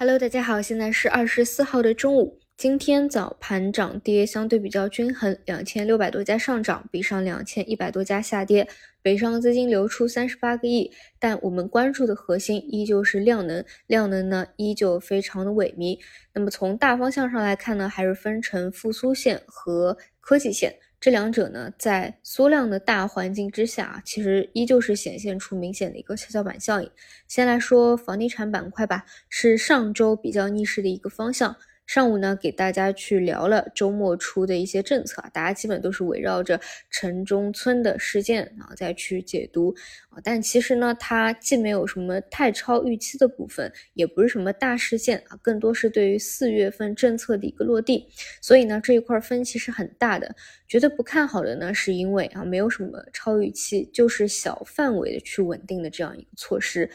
Hello，大家好，现在是二十四号的中午。今天早盘涨跌相对比较均衡，两千六百多家上涨，比上两千一百多家下跌。北上资金流出三十八个亿，但我们关注的核心依旧是量能，量能呢依旧非常的萎靡。那么从大方向上来看呢，还是分成复苏线和科技线。这两者呢，在缩量的大环境之下啊，其实依旧是显现出明显的一个跷跷板效应。先来说房地产板块吧，是上周比较逆势的一个方向。上午呢，给大家去聊了周末出的一些政策啊，大家基本都是围绕着城中村的事件啊再去解读啊，但其实呢，它既没有什么太超预期的部分，也不是什么大事件啊，更多是对于四月份政策的一个落地，所以呢，这一块分歧是很大的。觉得不看好的呢，是因为啊，没有什么超预期，就是小范围的去稳定的这样一个措施。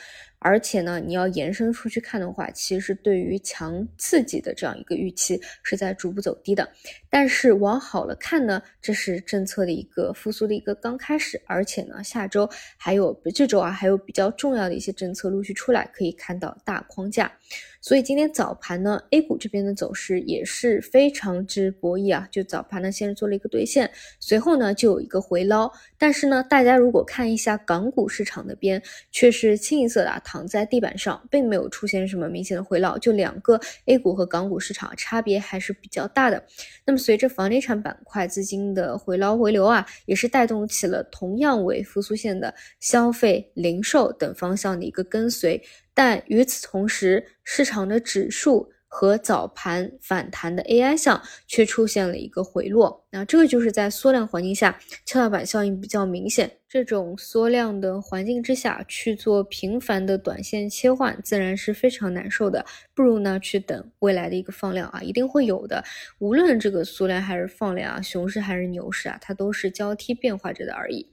而且呢，你要延伸出去看的话，其实对于强刺激的这样一个预期是在逐步走低的。但是往好了看呢，这是政策的一个复苏的一个刚开始，而且呢，下周还有这周啊，还有比较重要的一些政策陆续出来，可以看到大框架。所以今天早盘呢，A 股这边的走势也是非常之博弈啊，就早盘呢先是做了一个对兑现，随后呢就有一个回捞。但是呢，大家如果看一下港股市场的边，却是清一色的躺在地板上，并没有出现什么明显的回捞，就两个 A 股和港股市场差别还是比较大的。那么随着房地产板块资金的回捞回流啊，也是带动起了同样为复苏线的消费、零售等方向的一个跟随。但与此同时，市场的指数和早盘反弹的 AI 项却出现了一个回落。那这个就是在缩量环境下，跷跷板效应比较明显。这种缩量的环境之下去做频繁的短线切换，自然是非常难受的。不如呢，去等未来的一个放量啊，一定会有的。无论这个缩量还是放量啊，熊市还是牛市啊，它都是交替变化着的而已。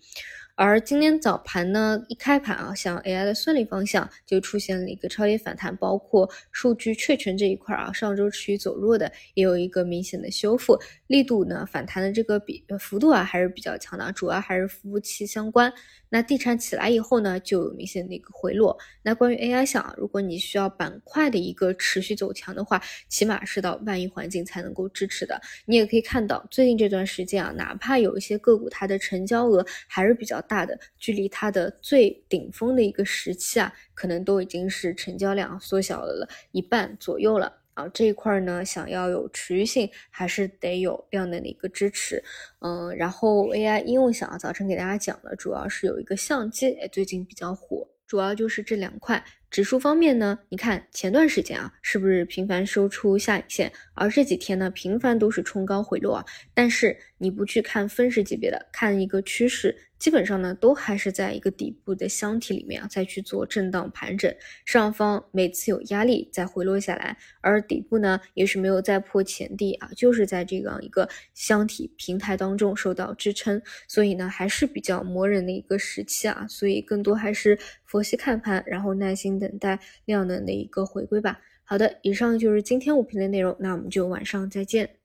而今天早盘呢，一开盘啊，像 AI 的算力方向就出现了一个超跌反弹，包括数据确权这一块啊，上周持续走弱的，也有一个明显的修复力度呢，反弹的这个比幅度啊还是比较强的，主要还是服务器相关。那地产起来以后呢，就有明显的一个回落。那关于 AI 项啊，如果你需要板块的一个持续走强的话，起码是到万亿环境才能够支持的。你也可以看到，最近这段时间啊，哪怕有一些个股它的成交额还是比较大的，距离它的最顶峰的一个时期啊，可能都已经是成交量缩小了一半左右了。啊，这一块呢，想要有持续性，还是得有量能的一个支持。嗯，然后 AI 应用想早晨给大家讲了，主要是有一个相机，哎，最近比较火，主要就是这两块。指数方面呢，你看前段时间啊，是不是频繁收出下影线，而这几天呢，频繁都是冲高回落啊。但是你不去看分时级别的，看一个趋势。基本上呢，都还是在一个底部的箱体里面啊，再去做震荡盘整，上方每次有压力再回落下来，而底部呢也是没有再破前低啊，就是在这样一个箱体平台当中受到支撑，所以呢还是比较磨人的一个时期啊，所以更多还是佛系看盘，然后耐心等待量能的一个回归吧。好的，以上就是今天五评的内容，那我们就晚上再见。